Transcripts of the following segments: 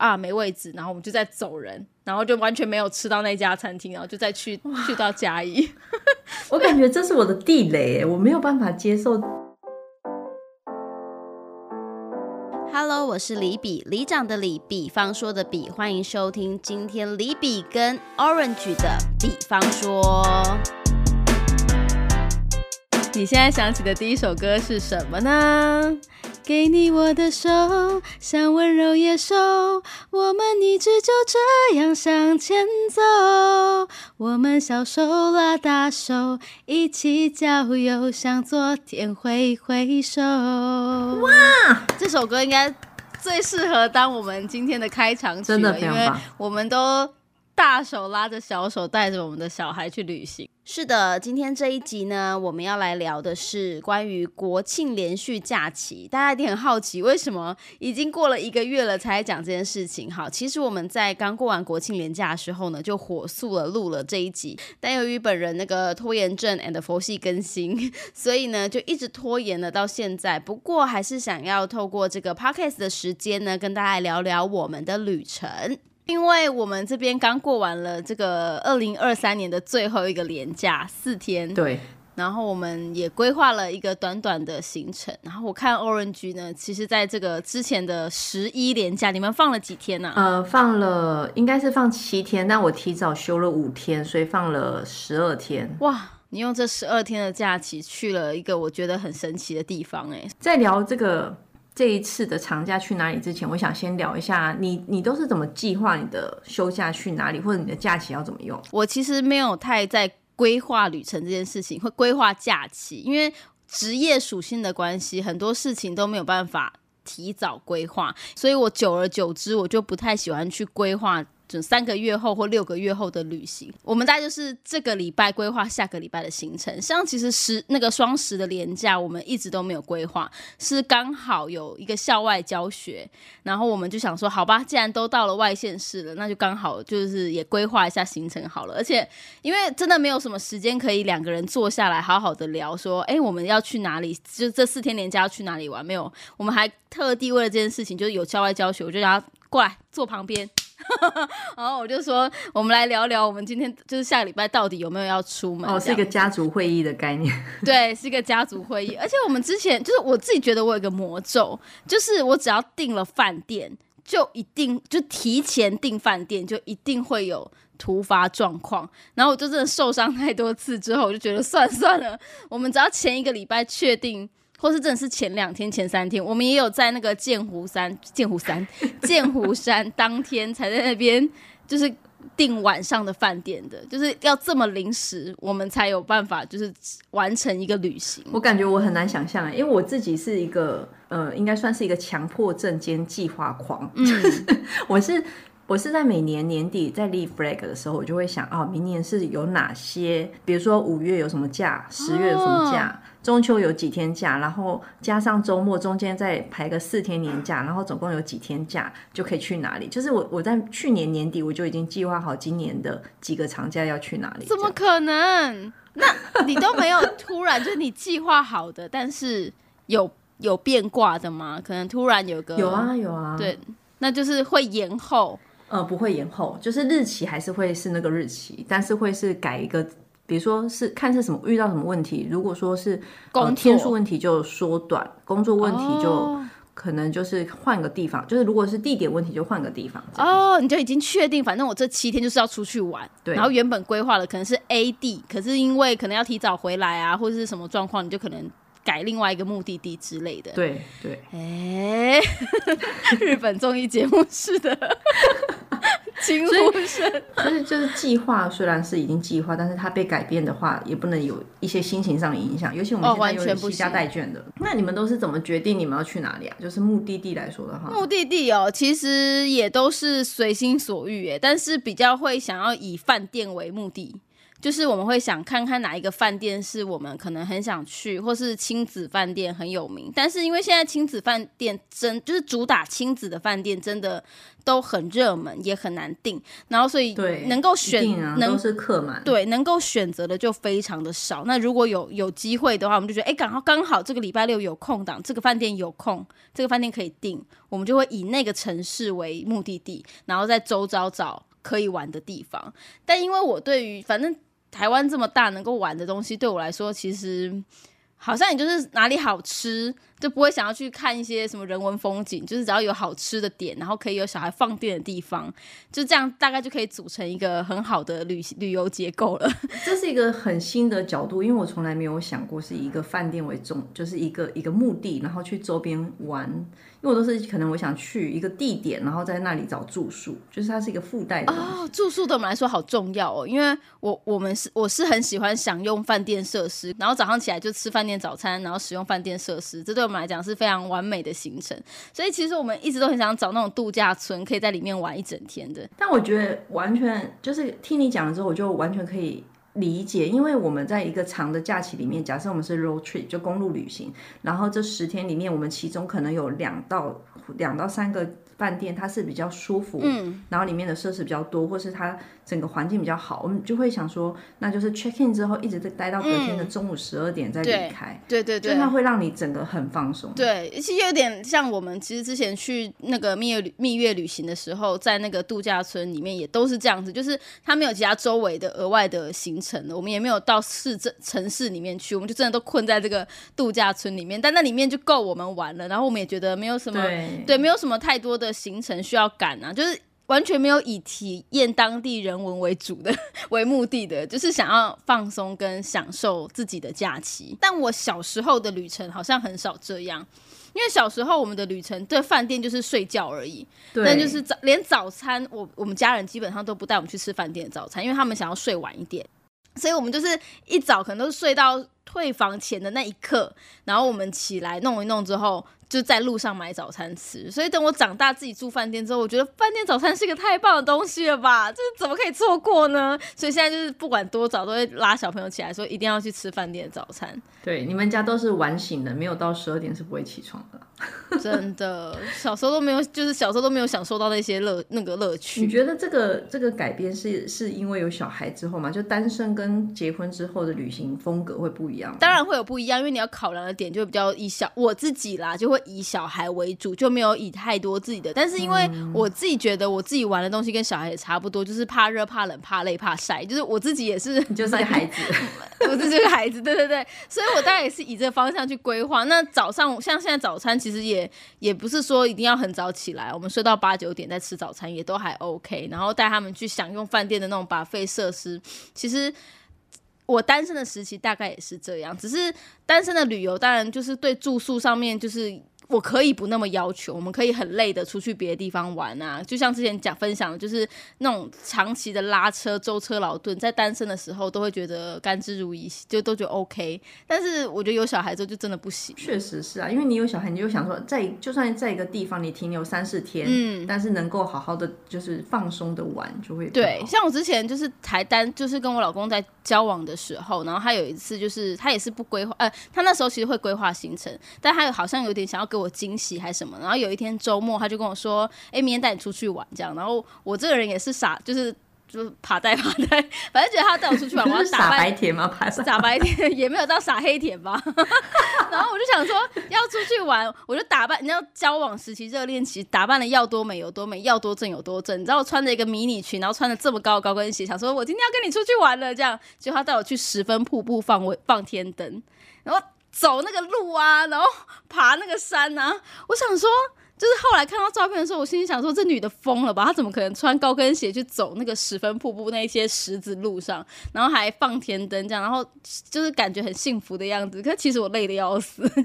啊没位置，然后我们就再走人，然后就完全没有吃到那家餐厅，然后就再去去到嘉义。我感觉这是我的地雷，我没有办法接受。Hello，我是李比，里长的李，比方说的比，欢迎收听今天李比跟 Orange 的比方说。你现在想起的第一首歌是什么呢？给你我的手，像温柔野兽，我们一直就这样向前走。我们小手拉大手，一起郊游，向昨天挥挥手。哇，这首歌应该最适合当我们今天的开场曲真的了，因为我们都大手拉着小手，带着我们的小孩去旅行。是的，今天这一集呢，我们要来聊的是关于国庆连续假期。大家一定很好奇，为什么已经过了一个月了才讲这件事情？好，其实我们在刚过完国庆连假的时候呢，就火速了录了这一集，但由于本人那个拖延症 and 佛系更新，所以呢就一直拖延了到现在。不过还是想要透过这个 podcast 的时间呢，跟大家聊聊我们的旅程。因为我们这边刚过完了这个二零二三年的最后一个连假四天，对，然后我们也规划了一个短短的行程。然后我看 Orange 呢，其实在这个之前的十一连假，你们放了几天呢、呃，放了应该是放七天，但我提早休了五天，所以放了十二天。哇，你用这十二天的假期去了一个我觉得很神奇的地方、哎，在聊这个这一次的长假去哪里之前，我想先聊一下你你都是怎么计划你的休假去哪里，或者你的假期要怎么用？我其实没有太在规划旅程这件事情，会规划假期，因为职业属性的关系，很多事情都没有办法提早规划，所以我久而久之，我就不太喜欢去规划。准三个月后或六个月后的旅行，我们大概就是这个礼拜规划下个礼拜的行程。像其实十那个双十的连假，我们一直都没有规划，是刚好有一个校外教学，然后我们就想说，好吧，既然都到了外县市了，那就刚好就是也规划一下行程好了。而且因为真的没有什么时间可以两个人坐下来好好的聊，说，哎，我们要去哪里？就这四天连假要去哪里玩？没有，我们还特地为了这件事情，就是有校外教学，我就让他过来坐旁边。然后我就说，我们来聊聊，我们今天就是下个礼拜到底有没有要出门？哦，是一个家族会议的概念。对，是一个家族会议，而且我们之前就是我自己觉得我有个魔咒，就是我只要订了饭店，就一定就提前订饭店，就一定会有突发状况。然后我就真的受伤太多次之后，我就觉得算了算了，我们只要前一个礼拜确定。或是真的是前两天、前三天，我们也有在那个剑湖山、剑湖山、剑湖山当天才在那边，就是订晚上的饭店的，就是要这么临时，我们才有办法就是完成一个旅行。我感觉我很难想象欸，因为我自己是一个呃，应该算是一个强迫症兼计划狂。嗯，我是我是在每年年底在立 flag 的时候，我就会想，哦，明年是有哪些，比如说五月有什么假，十月有什么假。中秋有几天假，然后加上周末中间再排个四天年假，然后总共有几天假就可以去哪里？就是我我在去年年底我就已经计划好今年的几个长假要去哪里。怎么可能？那你都没有突然就是你计划好的，但是有有变卦的吗？可能突然有个有啊有啊，对，那就是会延后。呃，不会延后，就是日期还是会是那个日期，但是会是改一个，比如说是看是什么遇到什么问题，如果说是工呃、天数问题就缩短，工作问题就哦可能就是换个地方，就是如果是地点问题就换个地方。哦，你就已经确定，反正我这七天就是要出去玩。对然后原本规划的可能是 A 地，可是因为可能要提早回来啊，或者是什么状况，你就可能改另外一个目的地之类的。对对，哎，日本综艺节目似的惊呼声。就是就是计划虽然是已经计划，但是它被改变的话，也不能有一些心情上的影响。尤其我们哦现在有完全不点惜家带眷的，那你们都是怎么决定你们要去哪里啊？就是目的地来说的话，目的地哦，其实也都是随心所欲诶，但是比较会想要以饭店为目的。就是我们会想看看哪一个饭店是我们可能很想去，或是亲子饭店很有名。但是因为现在亲子饭店真就是主打亲子的饭店，真的都很热门，也很难订。然后所以对能够选啊能都是客满。对，能够选择的就非常的少。那如果有有机会的话，我们就觉得，哎，刚好刚好这个礼拜六有空档，这个饭店有空，这个饭店可以订，我们就会以那个城市为目的地，然后在周遭找可以玩的地方。但因为我对于反正台湾这么大，能够玩的东西，对我来说其实好像也就是哪里好吃。就不会想要去看一些什么人文风景，就是只要有好吃的点，然后可以有小孩放电的地方，就这样大概就可以组成一个很好的旅旅游结构了。这是一个很新的角度，因为我从来没有想过是以一个饭店为重，就是一个一个目的，然后去周边玩。因为我都是可能我想去一个地点，然后在那里找住宿，就是它是一个附带的。哦，住宿对我们来说好重要哦，因为我我们是我是很喜欢享用饭店设施，然后早上起来就吃饭店早餐，然后使用饭店设施，这对我们来讲是非常完美的行程。所以其实我们一直都很想找那种度假村，可以在里面玩一整天的。但我觉得完全就是听你讲了之后，我就完全可以理解，因为我们在一个长的假期里面，假设我们是 road trip 就公路旅行，然后这十天里面，我们其中可能有两到两到三个饭店，它是比较舒服，嗯，然后里面的设施比较多，或是它整个环境比较好，我们就会想说，那就是 check in 之后一直在待到隔天的中午十二点再离开，对对对，就它会让你整个很放松。对，其实有点像我们其实之前去那个蜜月蜜月旅行的时候，在那个度假村里面也都是这样子，就是它没有其他周围的额外的行程了，我们也没有到市镇城市里面去，我们就真的都困在这个度假村里面，但那里面就够我们玩了，然后我们也觉得没有什么对对，没有什么太多的行程需要赶啊，就是。完全没有以体验当地人文为主的 为目的的，就是想要放松跟享受自己的假期。但我小时候的旅程好像很少这样，因为小时候我们的旅程对饭店就是睡觉而已，对，但就是早连早餐，我我们家人基本上都不带我们去吃饭店的早餐，因为他们想要睡晚一点，所以我们就是一早可能都是睡到退房前的那一刻，然后我们起来弄一弄之后，就在路上买早餐吃。所以等我长大自己住饭店之后，我觉得饭店早餐是一个太棒的东西了吧？这怎么可以错过呢？所以现在就是不管多早都会拉小朋友起来说一定要去吃饭店早餐。对，你们家都是晚醒的，没有到十二点是不会起床的。真的，小时候都没有，就是小时候都没有享受到那些乐那个乐趣。你觉得这个这个改变是是因为有小孩之后吗？就单身跟结婚之后的旅行风格会不一样吗？当然会有不一样，因为你要考量的点就比较以小我自己啦，就会以小孩为主，就没有以太多自己的。但是因为我自己觉得我自己玩的东西跟小孩也差不多，就是怕热、怕冷、怕累、怕晒，就是我自己也是，你就是个孩子，我自己是个孩子，对对对，所以我大概也是以这个方向去规划。那早上像现在早餐其实也也不是说一定要很早起来，我们睡到八九点再吃早餐也都还 OK，然后带他们去享用饭店的那种把费设施，其实。我单身的时期大概也是这样，只是单身的旅游，当然就是对住宿上面就是。我可以不那么要求，我们可以很累的出去别的地方玩啊，就像之前讲分享的，就是那种长期的拉车、舟车劳顿，在单身的时候都会觉得甘之如饴，就都觉得 OK。但是我觉得有小孩之后就真的不行。确实是啊，因为你有小孩，你就想说，在就算在一个地方你停留三四天，嗯，但是能够好好的就是放松的玩，就会对。像我之前就是台单，就是跟我老公在交往的时候，然后他有一次就是他也是不规划，呃，他那时候其实会规划行程，但他好像有点想要给我惊喜还是什么。然后有一天周末，他就跟我说：“哎，明天带你出去玩。”这样，然后我这个人也是傻，就是就爬带爬带，反正觉得他带我出去玩，我要打傻白甜吗？爬傻白甜也没有到傻黑甜吧。然后我就想说要出去玩，我就打扮，你知道交往时期、热恋期打扮的要多美有多美，要多正有多正。你知道我穿着一个迷你裙，然后穿着这么高的高跟鞋，想说我今天要跟你出去玩了，这样，结果他带我去十分瀑布放放天灯，然后。走那个路啊，然后爬那个山啊，我想说，就是后来看到照片的时候，我心里想说，这女的疯了吧？她怎么可能穿高跟鞋去走那个十分瀑布那些石子路上，然后还放天灯这样，然后就是感觉很幸福的样子。可其实我累的要死，就是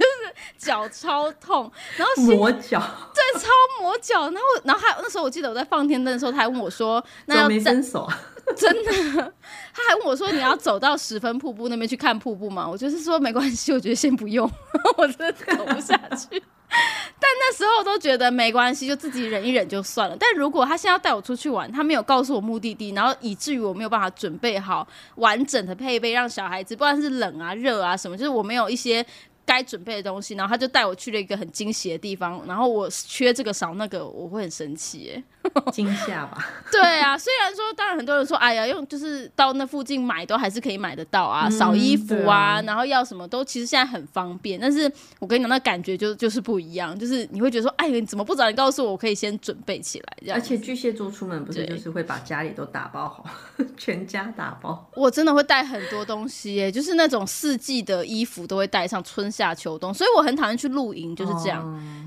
脚超痛，然后磨脚，对，超磨脚。然后，然后还那时候我记得我在放天灯的时候，他还问我说：“那要没分手？” 真的，他还问我说：“你要走到十分瀑布那边去看瀑布吗？”我就是说没关系，我觉得先不用，我真的走不下去。但那时候都觉得没关系，就自己忍一忍就算了。但如果他现在要带我出去玩，他没有告诉我目的地，然后以至于我没有办法准备好完整的配备，让小孩子不管是冷啊、热啊什么，就是我没有一些。该准备的东西，然后他就带我去了一个很惊喜的地方，然后我缺这个少那个，我会很生气，惊吓吧？对啊，虽然说，当然很多人说，哎呀，用就是到那附近买都还是可以买得到啊，少衣服啊，然后要什么都其实现在很方便，但是我跟你讲，那感觉就就是不一样，就是你会觉得说，哎，你怎么不早点告诉我，我可以先准备起来，这样。而且巨蟹座出门不是就是会把家里都打包好，全家打包。我真的会带很多东西，耶，就是那种四季的衣服都会带上，春。夏秋冬，所以我很讨厌去露营，就是这样。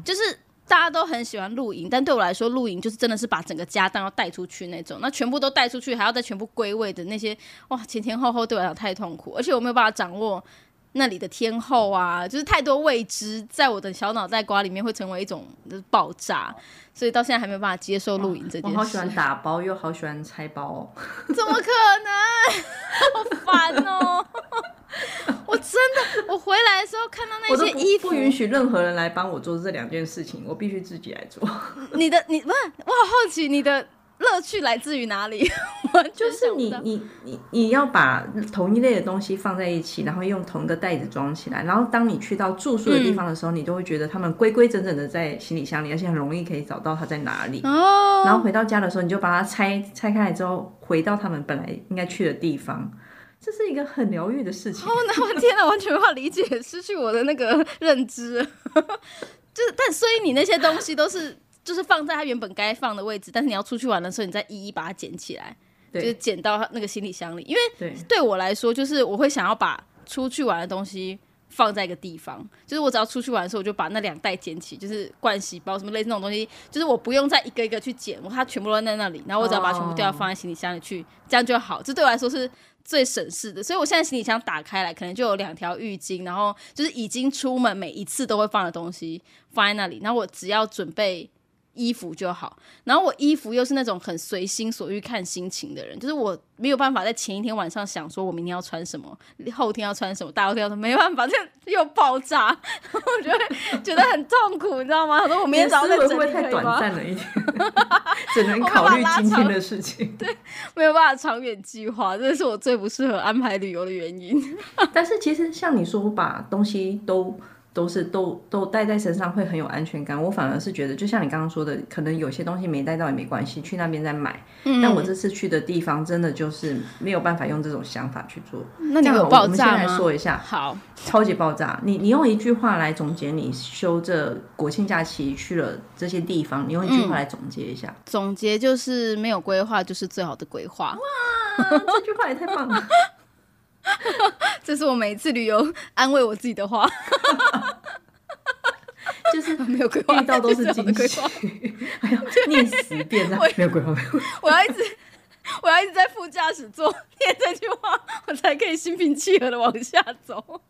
就是大家都很喜欢露营，但对我来说，露营就是真的是把整个家当要带出去那种。那全部都带出去，还要再全部归位的那些，哇，前前后后对我来讲太痛苦，而且我没有办法掌握那里的天后啊，就是太多未知，在我的小脑袋瓜里面会成为一种爆炸，所以到现在还没有办法接受露营这件事。我好喜欢打包，又好喜欢拆包，怎么可能？好烦哦！我真的，我回来的时候看到那些衣服，不允许任何人来帮我做这两件事情，我必须自己来做。你的，你不是，我好好奇你的乐趣来自于哪里？就是你，你，你，你要把同一类的东西放在一起，然后用同一个袋子装起来，然后当你去到住宿的地方的时候，你就会觉得他们规规整整的在行李箱里，而且很容易可以找到它在哪里。哦。然后回到家的时候，你就把它拆拆开来之后，回到他们本来应该去的地方。这是一个很疗愈的事情。哦，那我天哪，完全无法理解，失去我的那个认知。就是，但所以你那些东西都是，就是放在它原本该放的位置，但是你要出去玩的时候，你再一一把它捡起来，就是捡到那个行李箱里。因为对我来说，就是我会想要把出去玩的东西放在一个地方，就是我只要出去玩的时候，我就把那两袋捡起，就是盥洗包什么类似那种东西，就是我不用再一个一个去捡，我它全部都在那里，然后我只要把它全部都要放在行李箱里去，这样就好。这对我来说是。最省事的，所以我现在行李箱打开来，可能就有两条浴巾，然后就是已经出门每一次都会放的东西放在那里，那我只要准备。衣服就好，然后我衣服又是那种很随心所欲看心情的人，就是我没有办法在前一天晚上想说我明天要穿什么，后天要穿什么，大后天要没办法，这又爆炸，我觉得觉得很痛苦，你知道吗？我说我明天早上再整理太短暂了一点，只能考虑今天的事情，对，没有办法长远计划，这是我最不适合安排旅游的原因。但是其实像你说把东西都。都是都都带在身上会很有安全感。我反而是觉得，就像你刚刚说的，可能有些东西没带到也没关系，去那边再买。但我这次去的地方真的就是没有办法用这种想法去做。那你有爆炸吗？说一下，好，超级爆炸。你你用一句话来总结你休这国庆假期去了这些地方，你用一句话来总结一下。总结就是没有规划就是最好的规划。哇，这句话也太棒了。这是我每一次旅游安慰我自己的话，就是 没有规划，遇到都是惊喜。哎呀，念十遍了，没有规划，没有。我要一直，我要一直在副驾驶座念这句话，我才可以心平气和的往下走。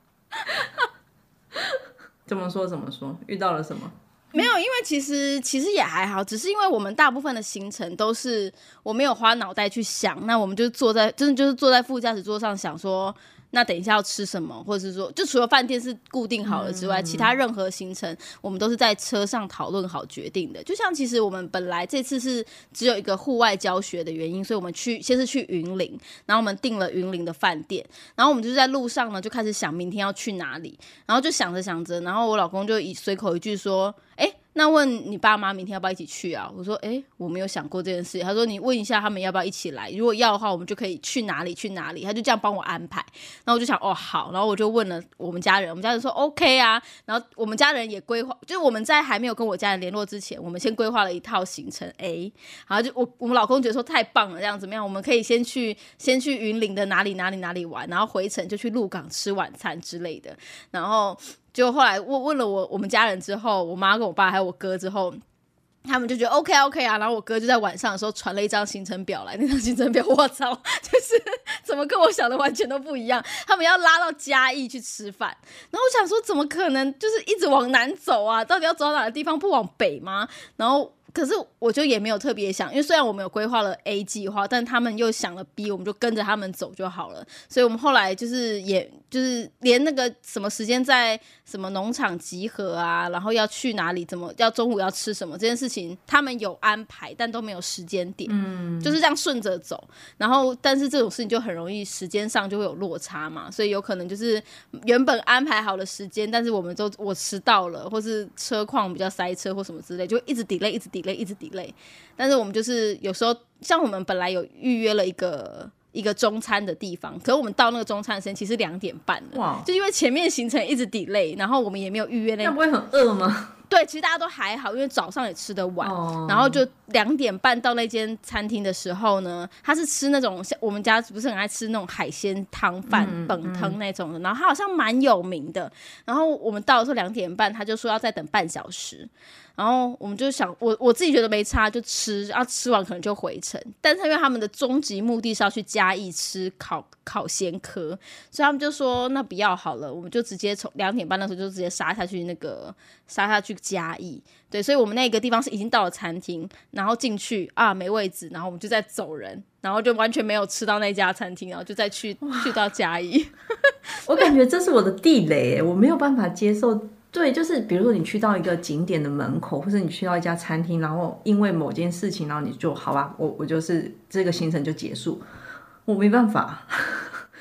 怎么说？怎么说？遇到了什么？没有，因为其实其实也还好，只是因为我们大部分的行程都是我没有花脑袋去想，那我们就坐在真的就是坐在副驾驶座上想说。那等一下要吃什么，或者是说，就除了饭店是固定好了之外，其他任何行程我们都是在车上讨论好决定的。就像其实我们本来这次是只有一个户外教学的原因，所以我们去先是去云林，然后我们订了云林的饭店，然后我们就是在路上呢就开始想明天要去哪里，然后就想着想着，然后我老公就以随口一句说：“哎。”那问你爸妈明天要不要一起去啊？我说，哎，我没有想过这件事。他说，你问一下他们要不要一起来。如果要的话，我们就可以去哪里去哪里。他就这样帮我安排。然后我就想，哦，好。然后我就问了我们家人，我们家人说 OK 啊。然后我们家人也规划，就是我们在还没有跟我家人联络之前，我们先规划了一套行程。A，然后就我我们老公觉得说太棒了，这样怎么样？我们可以先去先去云林的哪里哪里哪里玩，然后回程就去鹿港吃晚餐之类的。然后。就后来问问了我我们家人之后，我妈跟我爸还有我哥之后，他们就觉得 OK OK 啊。然后我哥就在晚上的时候传了一张行程表来，那张行程表 我操，就是怎么跟我想的完全都不一样。他们要拉到嘉义去吃饭，然后我想说怎么可能，就是一直往南走啊？到底要走到哪个地方？不往北吗？然后。可是我就也没有特别想，因为虽然我们有规划了 A 计划，但他们又想了 B，我们就跟着他们走就好了。所以我们后来就是也就是连那个什么时间在什么农场集合啊，然后要去哪里，怎么要中午要吃什么这件事情，他们有安排，但都没有时间点，嗯，就是这样顺着走。然后但是这种事情就很容易时间上就会有落差嘛，所以有可能就是原本安排好的时间，但是我们都我迟到了，或是车况比较塞车或什么之类，就一直 delay，一直 delay。一直 delay，但是我们就是有时候，像我们本来有预约了一个一个中餐的地方，可是我们到那个中餐的时间其实两点半了，哇！就因为前面行程一直 delay，然后我们也没有预约那，那不会很饿吗？对，其实大家都还好，因为早上也吃的晚，然后就两点半到那间餐厅的时候呢，他是吃那种像我们家不是很爱吃那种海鲜汤饭、本汤那种的，然后他好像蛮有名的，然后我们到的时候两点半，他就说要再等半小时。然后我们就想，我我自己觉得没差，就吃，然后吃完可能就回程。但是因为他们的终极目的是要去嘉义吃烤烤鲜科，所以他们就说那不要好了，我们就直接从两点半的时候就直接杀下去那个杀下去嘉义。对，所以我们那个地方是已经到了餐厅，然后进去啊没位置，然后我们就在走人，然后就完全没有吃到那家餐厅，然后就再去去到嘉义。我感觉这是我的地雷，我没有办法接受。对，就是比如说你去到一个景点的门口，或者你去到一家餐厅，然后因为某件事情，然后你就好吧，我我就是这个行程就结束，我没办法，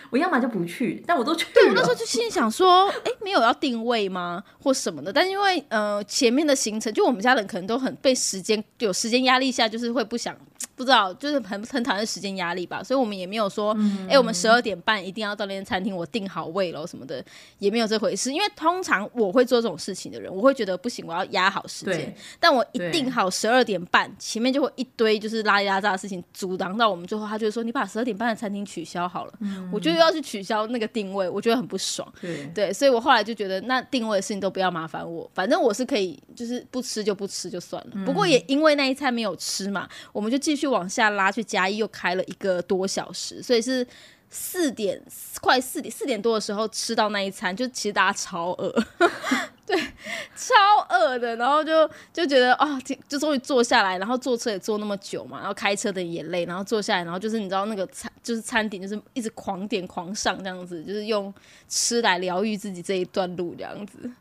我要么就不去，但我都去了。对，我那时候就心里想说，哎，没有要定位吗，或什么的？但因为呃前面的行程，就我们家人可能都很被时间有时间压力下，就是会不想。不知道，就是很很讨厌时间压力吧，所以我们也没有说，哎，我们十二点半一定要到那间餐厅，我订好位了什么的，也没有这回事。因为通常我会做这种事情的人，我会觉得不行，我要压好时间。但我一定好十二点半，前面就会一堆就是拉里拉杂的事情阻挡到我们，最后他就说你把十二点半的餐厅取消好了，我就要去取消那个定位，我觉得很不爽。对对，所以我后来就觉得那定位的事情都不要麻烦我，反正我是可以就是不吃就不吃就算了。不过也因为那一餐没有吃嘛，我们就继续。往下拉去嘉义又开了一个多小时，所以是四点快四点四点多的时候吃到那一餐，就其实大家超饿，对，超饿的，然后就就觉得啊，就终于坐下来，然后坐车也坐那么久嘛，然后开车的也累，然后坐下来，然后就是你知道那个餐就是餐点就是一直狂点狂上这样子，就是用吃来疗愈自己这一段路这样子。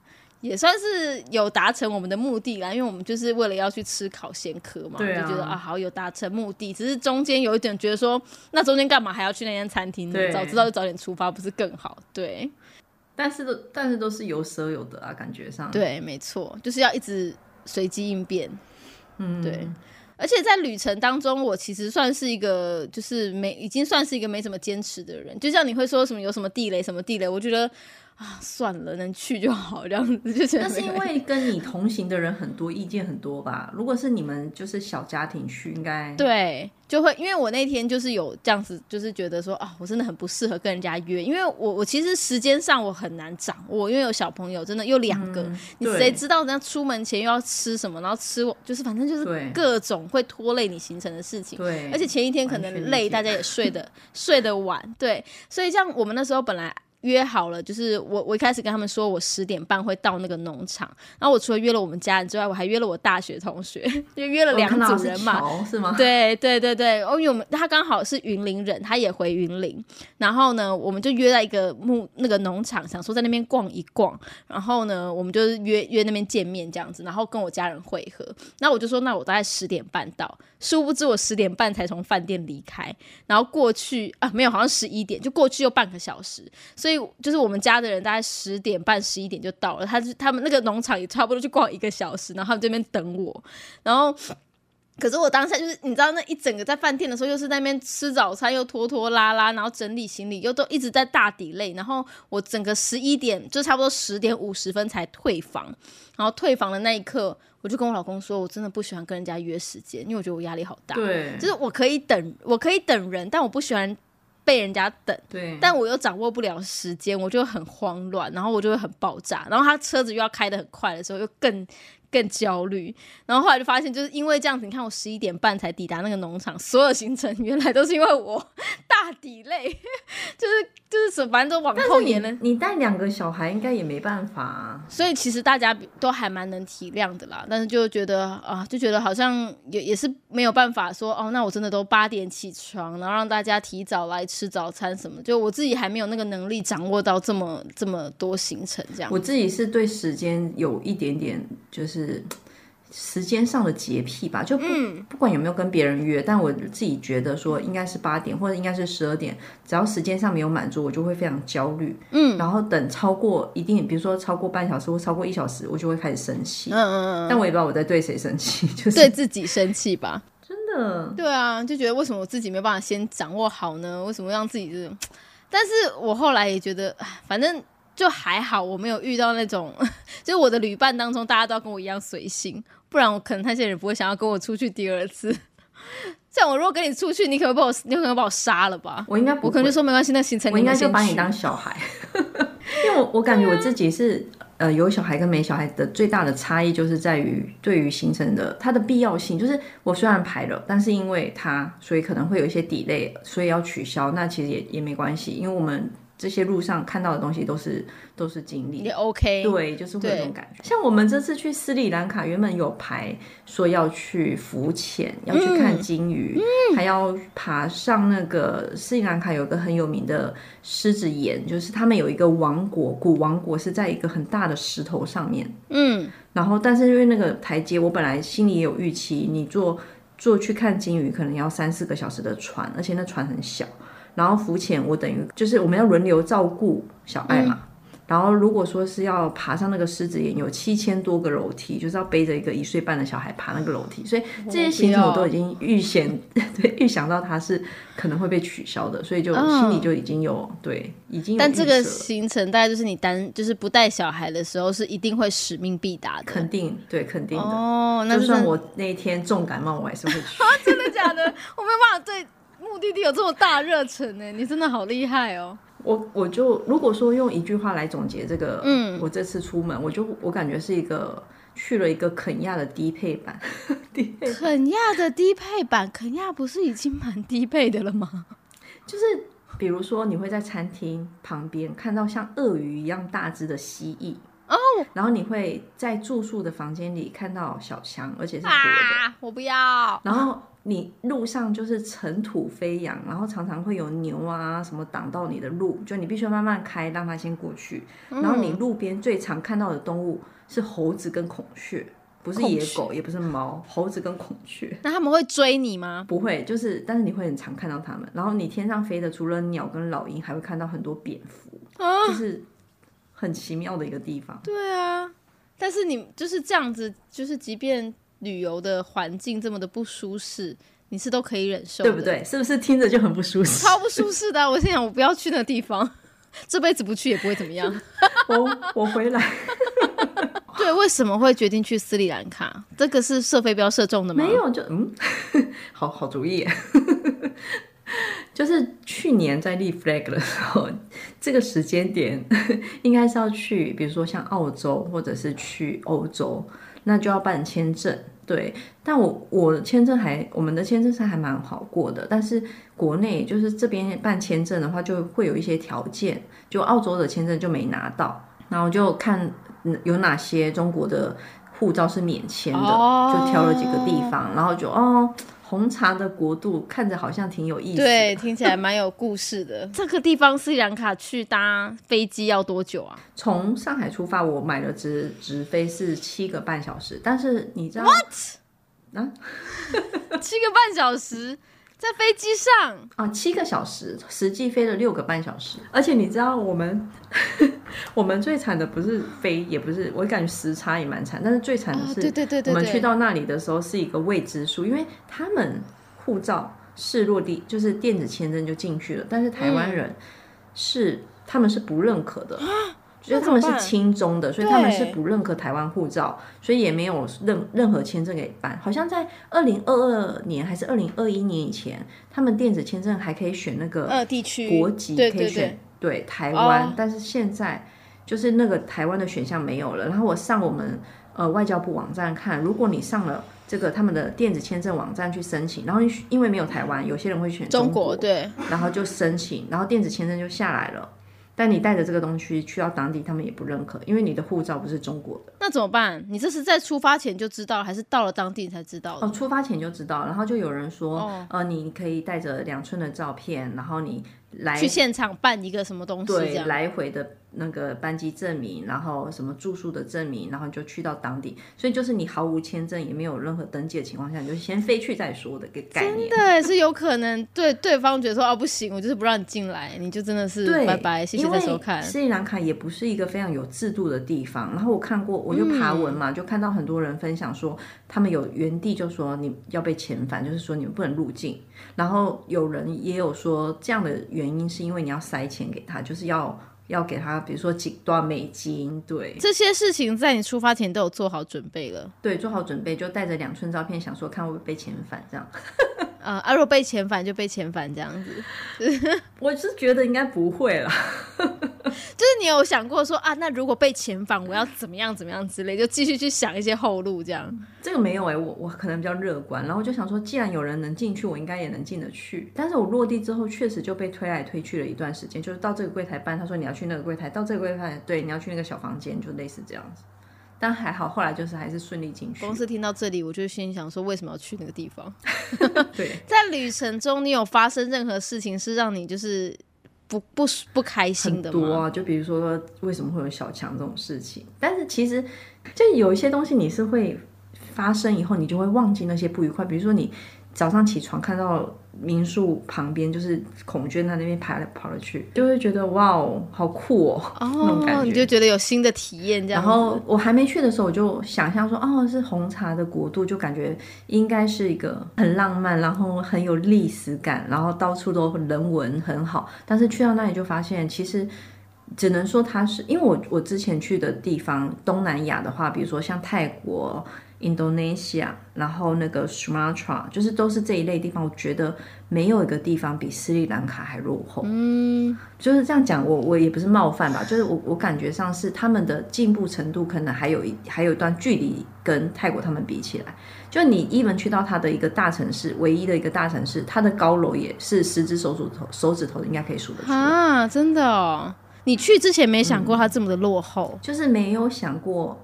也算是有达成我们的目的啦，因为我们就是为了要去吃烤鲜科嘛，就觉得啊好有达成目的。只是中间有一点觉得说，那中间干嘛还要去那间餐厅？早知道就早点出发，不是更好？对。但是都但是都是有舍有得啊，感觉上。对，没错，就是要一直随机应变。嗯，对。而且在旅程当中，我其实算是一个就是没已经算是一个没怎么坚持的人。就像你会说什么有什么地雷什么地雷，我觉得。啊，算了，能去就好，这样子就觉得。那是因为跟你同行的人很多，意见很多吧？如果是你们就是小家庭去，应该对，就会因为我那天就是有这样子，就是觉得说啊，我真的很不适合跟人家约，因为我我其实时间上我很难掌握，因为有小朋友，真的有两个，你谁知道人家出门前又要吃什么，然后吃就是反正就是各种会拖累你行程的事情。对，而且前一天可能累，大家也睡得 睡得晚，对，所以像我们那时候本来。约好了，就是我我一开始跟他们说我十点半会到那个农场，然后我除了约了我们家人之外，我还约了我大学同学，就约了两组人嘛，是吗？对对对对，哦，因为我们他刚好是云林人，他也回云林，然后呢，我们就约在一个木那个农场，想说在那边逛一逛，然后呢，我们就是约约那边见面这样子，然后跟我家人会合，那我就说那我大概十点半到，殊不知我十点半才从饭店离开，然后过去啊没有，好像十一点就过去又半个小时。所以就是我们家的人大概十点半十一点就到了，他是他们那个农场也差不多去逛一个小时，然后他们这边等我，然后可是我当下就是你知道那一整个在饭店的时候，又是那边吃早餐又拖拖拉拉，然后整理行李又都一直在大底累，然后我整个十一点就差不多十点五十分才退房，然后退房的那一刻，我就跟我老公说，我真的不喜欢跟人家约时间，因为我觉得我压力好大，对，就是我可以等，我可以等人，但我不喜欢。被人家等，对，但我又掌握不了时间，我就很慌乱，然后我就会很爆炸，然后他车子又要开的很快的时候，又更。更焦虑。然后后来就发现，就是因为这样子，你看我十一点半才抵达那个农场，所有行程原来都是因为我 大抵累，就是就是反正都往后延了。你带两个小孩应该也没办法啊。所以其实大家都还蛮能体谅的啦，但是就觉得啊，就觉得好像也也是没有办法说哦，那我真的都八点起床，然后让大家提早来吃早餐什么，就我自己还没有那个能力掌握到这么这么多行程这样。我自己是对时间有一点点就是时间上的洁癖吧，就不不管有没有跟别人约，但我自己觉得说应该是八点或者应该是十二点，只要时间上没有满足，我就会非常焦虑。嗯，然后等超过一定，比如说超过半小时或超过一小时，我就会开始生气。嗯嗯嗯，但我也不知道我在对谁生气，就是对自己生气吧。真的，对啊，就觉得为什么我自己没办法先掌握好呢？为什么让自己这种？但是我后来也觉得，反正。就还好，我没有遇到那种，就是我的旅伴当中，大家都要跟我一样随性，不然我可能那些人不会想要跟我出去第二次。这样我如果跟你出去，你可能把我，你可能把我杀了吧？我应该，我可能就说没关系，那行程我应该就把你当小孩，因为我我感觉我自己是呃有小孩跟没小孩的最大的差异，就是在于对于行程的它的必要性，就是我虽然排了，但是因为它所以可能会有一些 delay，所以要取消，那其实也也没关系，因为我们。这些路上看到的东西都是都是经历，也 OK，对，就是会有这种感觉。像我们这次去斯里兰卡，原本有排说要去浮潜，要去看鲸鱼，还要爬上那个斯里兰卡有一个很有名的狮子岩，就是他们有一个王国，古王国是在一个很大的石头上面。嗯，然后但是因为那个台阶，我本来心里也有预期，你坐坐去看鲸鱼可能要三四个小时的船，而且那船很小。然后浮潜，我等于就是我们要轮流照顾小爱嘛。然后如果说是要爬上那个狮子岩，有七千多个楼梯，就是要背着一个一岁半的小孩爬那个楼梯，所以这些行程我都已经预先 对预想到它是可能会被取消的，所以就心里就已经有对已经。但这个行程大概就是你单就是不带小孩的时候是一定会使命必达的，肯定对肯定的哦。那就算我那一天重感冒，我还是会去。真的假的？我没有办法对。目的地有这么大热忱呢？你真的好厉害哦！我我就如果说用一句话来总结这个，嗯，我这次出门，我就我感觉是一个去了一个肯亚的低配版。低配肯亚的低配版，肯亚不是已经蛮低配的了吗？就是比如说，你会在餐厅旁边看到像鳄鱼一样大只的蜥蜴哦，然后你会在住宿的房间里看到小强，而且是活的。我不要。然后。你路上就是尘土飞扬，然后常常会有牛啊什么挡到你的路，就你必须要慢慢开，让它先过去。然后你路边最常看到的动物是猴子跟孔雀，不是野狗，也不是猫，猴子跟孔雀。那他们会追你吗？不会，就是但是你会很常看到它们。然后你天上飞的除了鸟跟老鹰，还会看到很多蝙蝠，就是很奇妙的一个地方。对啊，但是你就是这样子，就是即便。旅游的环境这么的不舒适，你是都可以忍受，对不对？是不是听着就很不舒适？超不舒适的！我心想，我不要去那个地方，这辈子不去也不会怎么样。我我回来。对，为什么会决定去斯里兰卡？这个是射飞镖射中的吗？没有，就嗯，好好主意。就是去年在立 flag 的时候，这个时间点 应该是要去，比如说像澳洲或者是去欧洲。那就要办签证，对，但我我的签证还，我们的签证是还蛮好过的，但是国内就是这边办签证的话，就会有一些条件，就澳洲的签证就没拿到，然后就看有哪些中国的护照是免签的，就挑了几个地方，然后就哦。红茶的国度看着好像挺有意思，对，听起来蛮有故事的。这个地方斯里兰卡去搭飞机要多久啊？从上海出发，我买了直直飞是七个半小时，但是你知道？What？啊，七个半小时。在飞机上啊，七个小时，实际飞了六个半小时。而且你知道，我们 我们最惨的不是飞，也不是，我感觉时差也蛮惨。但是最惨的是，对对对对，我们去到那里的时候是一个未知数，因为他们护照是落地，就是电子签证就进去了，但是台湾人是他们是不认可的。因为他们是亲中的，所以他们是不认可台湾护照，所以也没有任任何签证给办。好像在二零二二年还是二零二一年以前，他们电子签证还可以选那个地区国籍，可以选对台湾。但是现在就是那个台湾的选项没有了。然后我上我们呃外交部网站看，如果你上了这个他们的电子签证网站去申请，然后因为没有台湾，有些人会选中国，对，然后就申请，然后电子签证就下来了。但你带着这个东西去到当地，他们也不认可，因为你的护照不是中国的。那怎么办？你这是在出发前就知道，还是到了当地才知道？哦，出发前就知道，然后就有人说，呃，你可以带着两寸的照片，然后你来去现场办一个什么东西，对，来回的。那个班机证明，然后什么住宿的证明，然后就去到当地，所以就是你毫无签证，也没有任何登记的情况下，你就先飞去再说的个概念。真的是有可能对对方觉得说哦不行，我就是不让你进来，你就真的是拜拜，谢谢再收看。斯里兰卡也不是一个非常有制度的地方，然后我看过，我就爬文嘛，就看到很多人分享说，他们有原地就说你要被遣返，就是说你们不能入境，然后有人也有说这样的原因是因为你要塞钱给他，就是要。要给他，比如说几多少美金，对这些事情，在你出发前都有做好准备了。对，做好准备就带着两寸照片，想说看会不会被遣返这样。呃，阿若被遣返就被遣返这样子，我是觉得应该不会了。就是你有想过说啊，那如果被遣返，我要怎么样怎么样之类，就继续去想一些后路这样。这个没有哎，我我可能比较乐观，然后就想说，既然有人能进去，我应该也能进得去。但是我落地之后，确实就被推来推去了一段时间，就是到这个柜台办，他说你要去那个柜台，到这个柜台，对，你要去那个小房间，就类似这样子。但还好，后来就是还是顺利进去。公司听到这里，我就心想说，为什么要去那个地方？对，在旅程中，你有发生任何事情是让你就是不不不开心的吗？多啊，就比如说为什么会有小强这种事情？但是其实就有一些东西，你是会发生以后，你就会忘记那些不愉快。比如说你早上起床看到。民宿旁边就是孔娟，她那边跑来跑了去，就会觉得哇哦，好酷哦，那种感觉，你就觉得有新的体验这样。然后我还没去的时候，我就想象说，哦，是红茶的国度，就感觉应该是一个很浪漫，然后很有历史感，然后到处都人文很好。但是去到那里就发现，其实只能说它是，因为我我之前去的地方东南亚的话，比如说像泰国。Indonesia，然后那个 Sumatra，就是都是这一类地方。我觉得没有一个地方比斯里兰卡还落后。嗯，就是这样讲，我我也不是冒犯吧，就是我我感觉上是他们的进步程度可能还有一还有一段距离跟泰国他们比起来。就你 even 去到它的一个大城市，唯一的一个大城市，它的高楼也是十只手指头手指头应该可以数得出啊！真的哦，你去之前没想过它这么的落后，就是没有想过。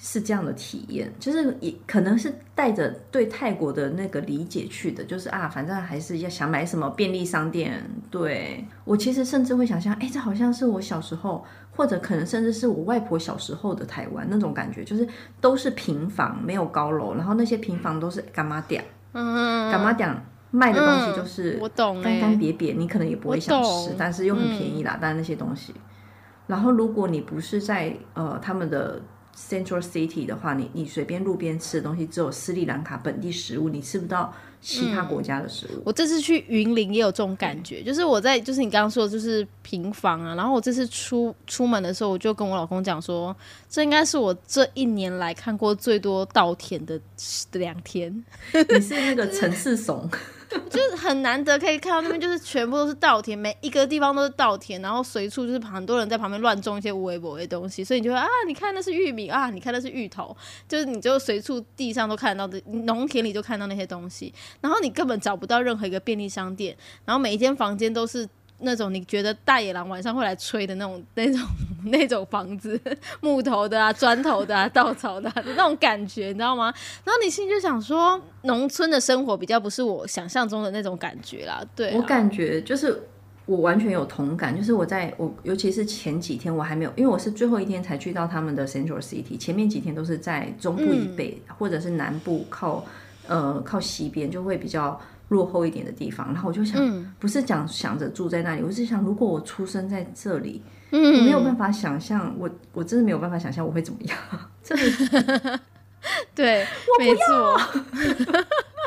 是这样的体验，就是也可能是带着对泰国的那个理解去的，就是啊，反正还是要想买什么便利商店。对我其实甚至会想象，哎，这好像是我小时候，或者可能甚至是我外婆小时候的台湾那种感觉，就是都是平房，没有高楼，然后那些平房都是干妈店，嗯，干妈店卖的东西就是我懂，干干瘪瘪，你可能也不会想吃，但是又很便宜啦。但是那些东西，然后如果你不是在呃他们的。Central City 的话，你你随便路边吃的东西只有斯里兰卡本地食物，你吃不到其他国家的食物。我这次去云林也有这种感觉，就是我在就是你刚刚说的就是平房啊，然后我这次出出门的时候，我就跟我老公讲说，这应该是我这一年来看过最多稻田的两天。你是那个城市怂。就是很难得可以看到那边，就是全部都是稻田，每一个地方都是稻田，然后随处就是很多人在旁边乱种一些无微不微的东西，所以你就会啊，你看那是玉米啊，你看那是芋头，就是你就随处地上都看得到的，农田里就看到那些东西，然后你根本找不到任何一个便利商店，然后每一间房间都是。那种你觉得大野狼晚上会来吹的那种、那种、那种房子，木头的啊、砖头的啊、稻草的那种感觉，你知道吗？然后你心里就想说，农村的生活比较不是我想象中的那种感觉啦。对我感觉就是我完全有同感，就是我在我尤其是前几天我还没有，因为我是最后一天才去到他们的 Central City，前面几天都是在中部以北或者是南部靠呃靠西边，就会比较。落后一点的地方，然后我就想，不是讲想着住在那里，我是想，如果我出生在这里，我没有办法想象，我我真的没有办法想象我会怎么样，真的，对，我没错。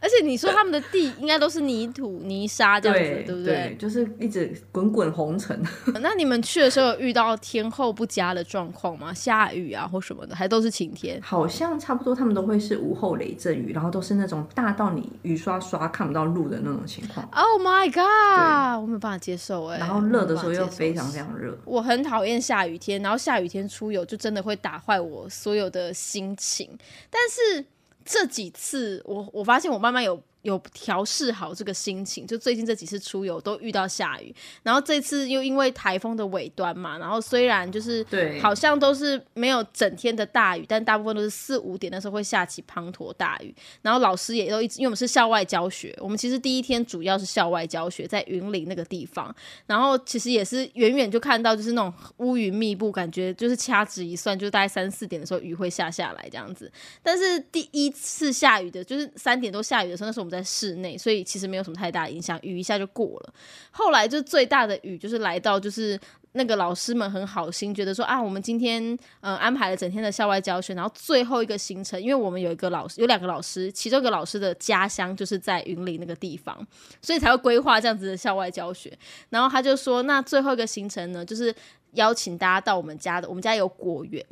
而且你说他们的地应该都是泥土、泥沙这样子，对不对？就是一直滚滚红尘。那你们去的时候有遇到天候不佳的状况吗？下雨啊或什么的，还都是晴天？好像差不多，他们都会是午后雷阵雨，然后都是那种大到你雨刷刷看不到路的那种情况。Oh my god！我没有办法接受哎。然后热的时候又非常非常热。我很讨厌下雨天，然后下雨天出游就真的会打坏我所有的心情。但是这几次，我我发现我慢慢有。有调试好这个心情，就最近这几次出游都遇到下雨，然后这次又因为台风的尾端嘛，然后虽然就是对，好像都是没有整天的大雨，但大部分都是四五点的时候会下起滂沱大雨，然后老师也都一直，因为我们是校外教学，我们其实第一天主要是校外教学，在云林那个地方，然后其实也是远远就看到就是那种乌云密布，感觉就是掐指一算，就是大概三四点的时候雨会下下来这样子，但是第一次下雨的，就是三点多下雨的时候，那时候我们在。在室内，所以其实没有什么太大影响，雨一下就过了。后来就最大的雨就是来到，就是那个老师们很好心，觉得说啊，我们今天呃安排了整天的校外教学，然后最后一个行程，因为我们有一个老师，有两个老师，其中一个老师的家乡就是在云林那个地方，所以才会规划这样子的校外教学。然后他就说，那最后一个行程呢，就是邀请大家到我们家的，我们家有果园。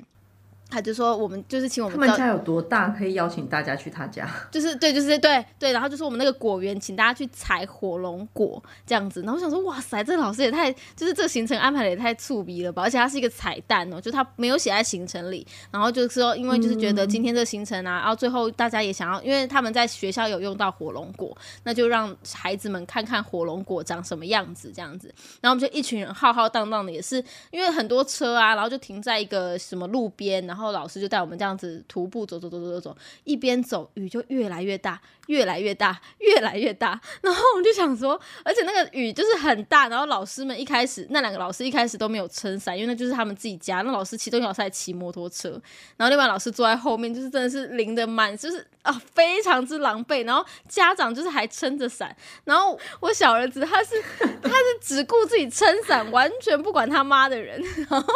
他就说我们就是请我们。他们家有多大，可以邀请大家去他家？就是对，就是对对。然后就是我们那个果园，请大家去采火龙果这样子。然后我想说，哇塞，这个老师也太，就是这个行程安排的也太触鼻了吧！而且它是一个彩蛋哦，就他没有写在行程里。然后就是说，因为就是觉得今天这个行程啊，然后最后大家也想要，因为他们在学校有用到火龙果，那就让孩子们看看火龙果长什么样子这样子。然后我们就一群人浩浩荡荡的，也是因为很多车啊，然后就停在一个什么路边，然后。然后老师就带我们这样子徒步走走走走走走，一边走雨就越来越大，越来越大，越来越大。然后我们就想说，而且那个雨就是很大。然后老师们一开始那两个老师一开始都没有撑伞，因为那就是他们自己家。那老师其中一个老师还骑摩托车，然后另外老师坐在后面，就是真的是淋的满，就是啊非常之狼狈。然后家长就是还撑着伞，然后我小儿子他是 他是只顾自己撑伞，完全不管他妈的人，然后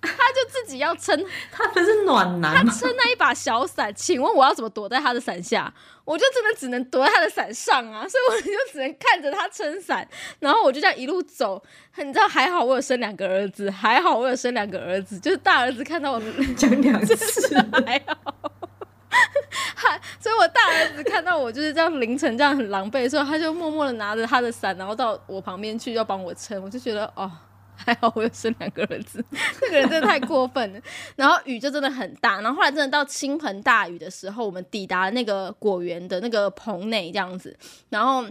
他就自己要撑 他。是暖男，他撑那一把小伞，请问我要怎么躲在他的伞下？我就真的只能躲在他的伞上啊，所以我就只能看着他撑伞，然后我就这样一路走。你知道还好我有生两个儿子，还好我有生两个儿子，就是大儿子看到我 讲两次还好，还所以我大儿子看到我就是这样凌晨这样很狼狈的时候，他就默默的拿着他的伞，然后到我旁边去要帮我撑，我就觉得哦。还好我有生两个儿子，这个人真的太过分了。然后雨就真的很大，然后后来真的到倾盆大雨的时候，我们抵达那个果园的那个棚内这样子，然后。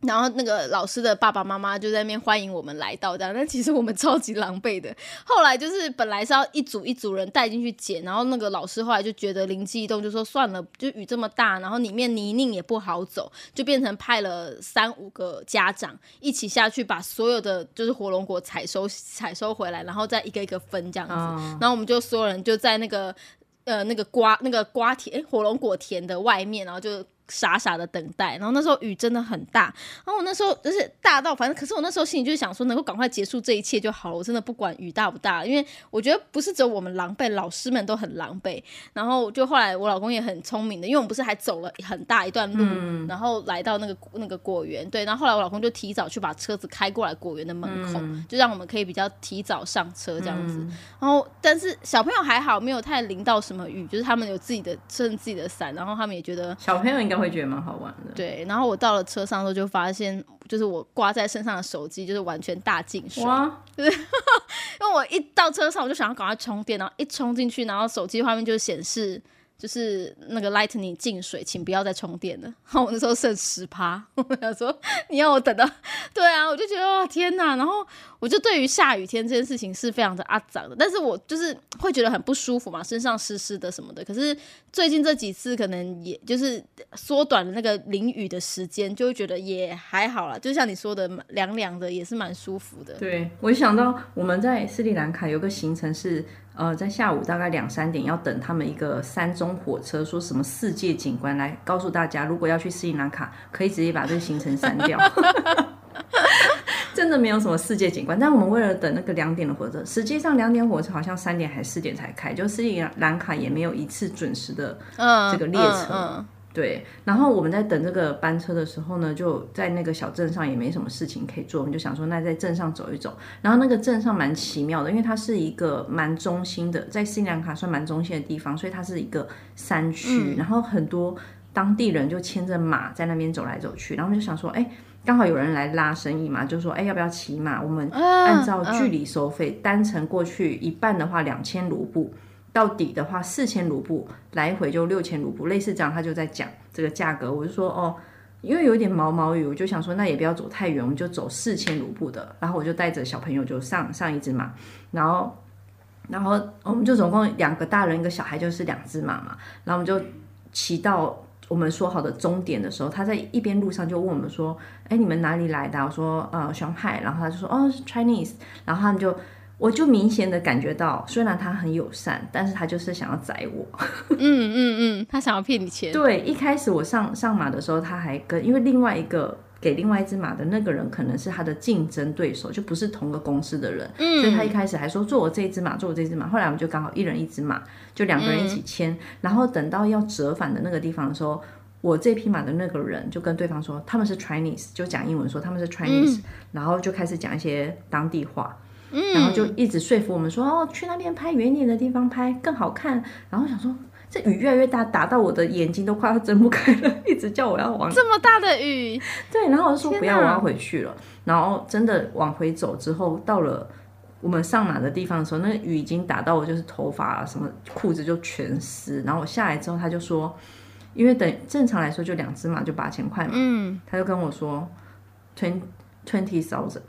然后那个老师的爸爸妈妈就在那边欢迎我们来到这样，但其实我们超级狼狈的。后来就是本来是要一组一组人带进去捡，然后那个老师后来就觉得灵机一动，就说算了，就雨这么大，然后里面泥泞也不好走，就变成派了三五个家长一起下去把所有的就是火龙果采收采收回来，然后再一个一个分这样子。然后我们就所有人就在那个呃那个瓜那个瓜田火龙果田的外面，然后就。傻傻的等待，然后那时候雨真的很大，然后我那时候就是大到，反正可是我那时候心里就是想说，能够赶快结束这一切就好了。我真的不管雨大不大，因为我觉得不是只有我们狼狈，老师们都很狼狈。然后就后来我老公也很聪明的，因为我们不是还走了很大一段路，然后来到那个那个果园，对。然后后来我老公就提早去把车子开过来果园的门口，就让我们可以比较提早上车这样子。然后但是小朋友还好，没有太淋到什么雨，就是他们有自己的撑自己的伞，然后他们也觉得小朋友应该。会觉得蛮好玩的，对。然后我到了车上之后，就发现，就是我挂在身上的手机，就是完全大进水。哇！就 是因为我一到车上，我就想要赶快充电，然后一充进去，然后手机画面就显示。就是那个 Lightning 进水，请不要再充电了。然后我那时候剩十趴，我想说你要我等到，对啊，我就觉得哇天哪！然后我就对于下雨天这件事情是非常的阿脏的，但是我就是会觉得很不舒服嘛，身上湿湿的什么的。可是最近这几次可能也就是缩短了那个淋雨的时间，就会觉得也还好了。就像你说的，凉凉的也是蛮舒服的。对我想到我们在斯里兰卡有个行程是。呃，在下午大概两三点要等他们一个山中火车，说什么世界景观来告诉大家，如果要去斯里兰卡，可以直接把这个行程删掉。真的没有什么世界景观，但我们为了等那个两点的火车，实际上两点火车好像三点还四点才开，就斯里兰卡也没有一次准时的这个列车。对，然后我们在等这个班车的时候呢，就在那个小镇上也没什么事情可以做，我们就想说，那在镇上走一走。然后那个镇上蛮奇妙的，因为它是一个蛮中心的，在斯里兰卡算蛮中心的地方，所以它是一个山区，然后很多当地人就牵着马在那边走来走去，然后我们就想说，哎，刚好有人来拉生意嘛，就说，哎，要不要骑马？我们按照距离收费，单程过去一半的话两千卢布。到底的话，四千卢布来回就六千卢布，类似这样，他就在讲这个价格。我就说哦，因为有点毛毛雨，我就想说那也不要走太远，我们就走四千卢布的。然后我就带着小朋友就上上一只马，然后然后我们就总共两个大人一个小孩，就是两只马嘛。然后我们就骑到我们说好的终点的时候，他在一边路上就问我们说：“哎，你们哪里来的？”我说：“呃，上海。”然后他就说：“哦，Chinese。”然后他们就。我就明显的感觉到，虽然他很友善，但是他就是想要宰我。嗯嗯嗯，他想要骗你钱。对，一开始我上上马的时候，他还跟因为另外一个给另外一只马的那个人可能是他的竞争对手，就不是同个公司的人，所以他一开始还说做我这一只马，做我这只马。后来我们就刚好一人一只马，就两个人一起牵。然后等到要折返的那个地方的时候，我这匹马的那个人就跟对方说他们是 Chinese，就讲英文说他们是 Chinese，然后就开始讲一些当地话。然后就一直说服我们说哦，去那边拍远点的地方拍更好看。然后想说这雨越来越大，打到我的眼睛都快要睁不开了，一直叫我要往这么大的雨。对，然后我就说不要，我要回去了。然后真的往回走之后，到了我们上马的地方的时候，那个雨已经打到我，就是头发啊什么裤子就全湿。然后我下来之后，他就说，因为等正常来说就两只马就八千块嘛，嗯，他就跟我说 twenty twenty thousand。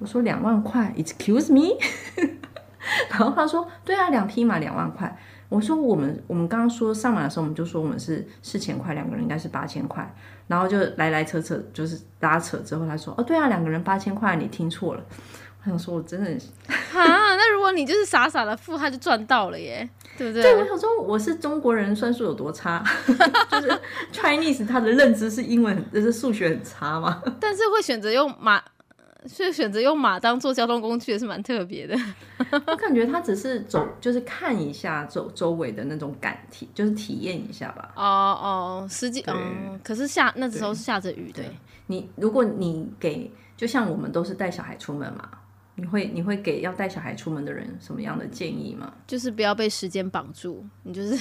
我说两万块，Excuse me，然后他说对啊，两匹马两万块。我说我们我们刚刚说上马的时候，我们就说我们是四千块，两个人应该是八千块，然后就来来扯扯，就是拉扯之后，他说哦对啊，两个人八千块，你听错了。我想说，我真的啊，那如果你就是傻傻的付，他就赚到了耶，对不对？对，我想说我是中国人，算术有多差？就是 Chinese 他的认知是英文，就是数学很差嘛？但是会选择用马。所以选择用马当做交通工具也是蛮特别的。我感觉他只是走，就是看一下周周围的那种感体，就是体验一下吧。哦哦，实际嗯，可是下那时候是下着雨对。你如果你给，就像我们都是带小孩出门嘛。你会你会给要带小孩出门的人什么样的建议吗？就是不要被时间绑住，你就是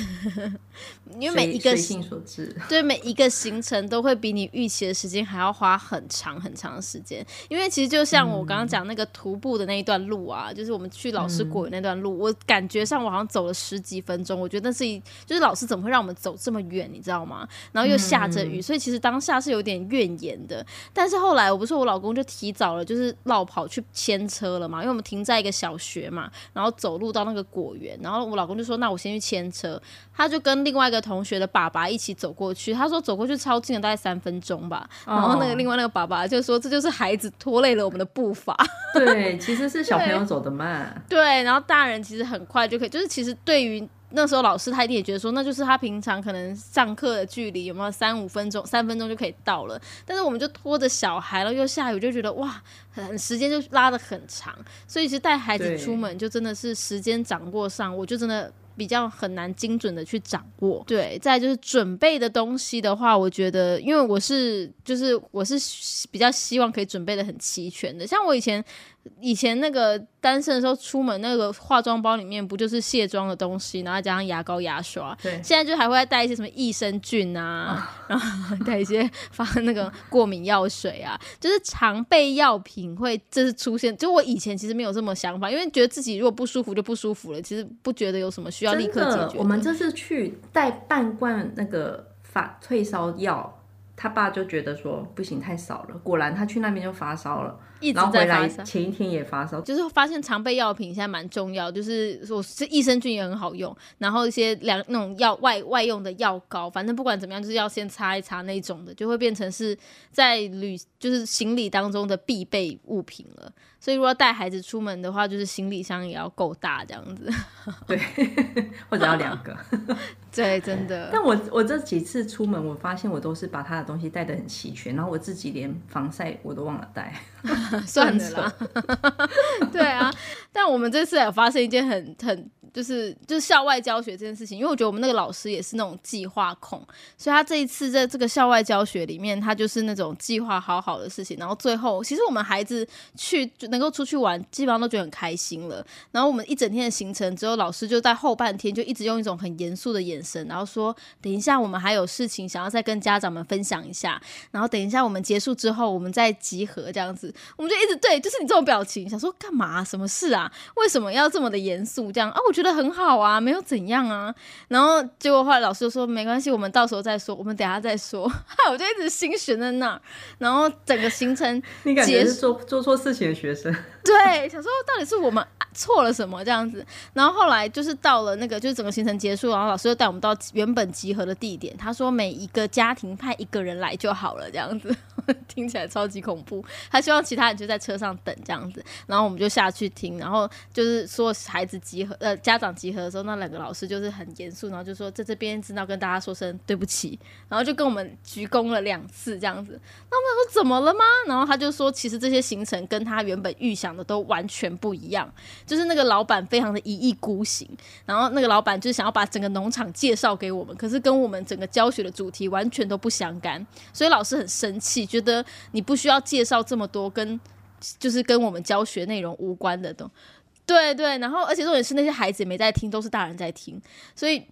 因为每一个随性所致，对每一个行程都会比你预期的时间还要花很长很长的时间。因为其实就像我刚刚讲那个徒步的那一段路啊，就是我们去老师果园那段路，我感觉上我好像走了十几分钟。我觉得那是一就是老师怎么会让我们走这么远，你知道吗？然后又下着雨，所以其实当下是有点怨言的。但是后来我不是我老公就提早了，就是绕跑去牵车。车了嘛，因为我们停在一个小学嘛，然后走路到那个果园，然后我老公就说：“那我先去牵车。”他就跟另外一个同学的爸爸一起走过去。他说走过去超近的，大概三分钟吧。然后那个另外那个爸爸就说：“这就是孩子拖累了我们的步伐。”对，其实是小朋友 走的慢。对，然后大人其实很快就可以，就是其实对于。那时候老师他一定也觉得说，那就是他平常可能上课的距离有没有三五分钟，三分钟就可以到了。但是我们就拖着小孩了，又下雨，就觉得哇，很时间就拉的很长。所以其实带孩子出门就真的是时间掌握上，我就真的比较很难精准的去掌握。对，再就是准备的东西的话，我觉得因为我是就是我是比较希望可以准备的很齐全的，像我以前。以前那个单身的时候出门，那个化妆包里面不就是卸妆的东西，然后加上牙膏、牙刷。对，现在就还会带一些什么益生菌啊，然后带一些 发那个过敏药水啊，就是常备药品会这是出现。就我以前其实没有这么想法，因为觉得自己如果不舒服就不舒服了，其实不觉得有什么需要立刻解决。我们这次去带半罐那个发退烧药。他爸就觉得说不行，太少了。果然他去那边就发烧了，然后回来前一天也发烧。就是发现常备药品现在蛮重要，就是我这益生菌也很好用，然后一些两那种药外外用的药膏，反正不管怎么样，就是要先擦一擦那种的，就会变成是在旅就是行李当中的必备物品了。所以如果带孩子出门的话，就是行李箱也要够大这样子。对，或者要两个。对，真的。但我我这几次出门，我发现我都是把他的东西带的很齐全，然后我自己连防晒我都忘了带，算了啦。对啊，但我们这次有发生一件很很就是就是校外教学这件事情，因为我觉得我们那个老师也是那种计划控，所以他这一次在这个校外教学里面，他就是那种计划好好的事情，然后最后其实我们孩子去就能够出去玩，基本上都觉得很开心了。然后我们一整天的行程之后，老师就在后半天就一直用一种很严肃的眼神，然后说：“等一下，我们还有事情想要再跟家长们分享一下。然后等一下我们结束之后，我们再集合这样子。”我们就一直对，就是你这种表情，想说干嘛？什么事啊？为什么要这么的严肃？这样啊？我觉很好啊，没有怎样啊。然后结果后来老师就说：“没关系，我们到时候再说，我们等下再说。”我就一直心悬在那儿。然后整个行程，你感觉是做做错事情的学生？对，想说到底是我们错了什么这样子。然后后来就是到了那个，就是整个行程结束，然后老师就带我们到原本集合的地点。他说每一个家庭派一个人来就好了，这样子听起来超级恐怖。他希望其他人就在车上等这样子，然后我们就下去听。然后就是说孩子集合，呃，家长集合的时候，那两个老师就是很严肃，然后就说在这边知道跟大家说声对不起，然后就跟我们鞠躬了两次这样子。那我们说怎么了吗？然后他就说，其实这些行程跟他原本预想的都完全不一样，就是那个老板非常的一意孤行，然后那个老板就想要把整个农场介绍给我们，可是跟我们整个教学的主题完全都不相干，所以老师很生气，觉得你不需要介绍这么多跟就是跟我们教学内容无关的东，对对，然后而且重点是那些孩子也没在听，都是大人在听，所以。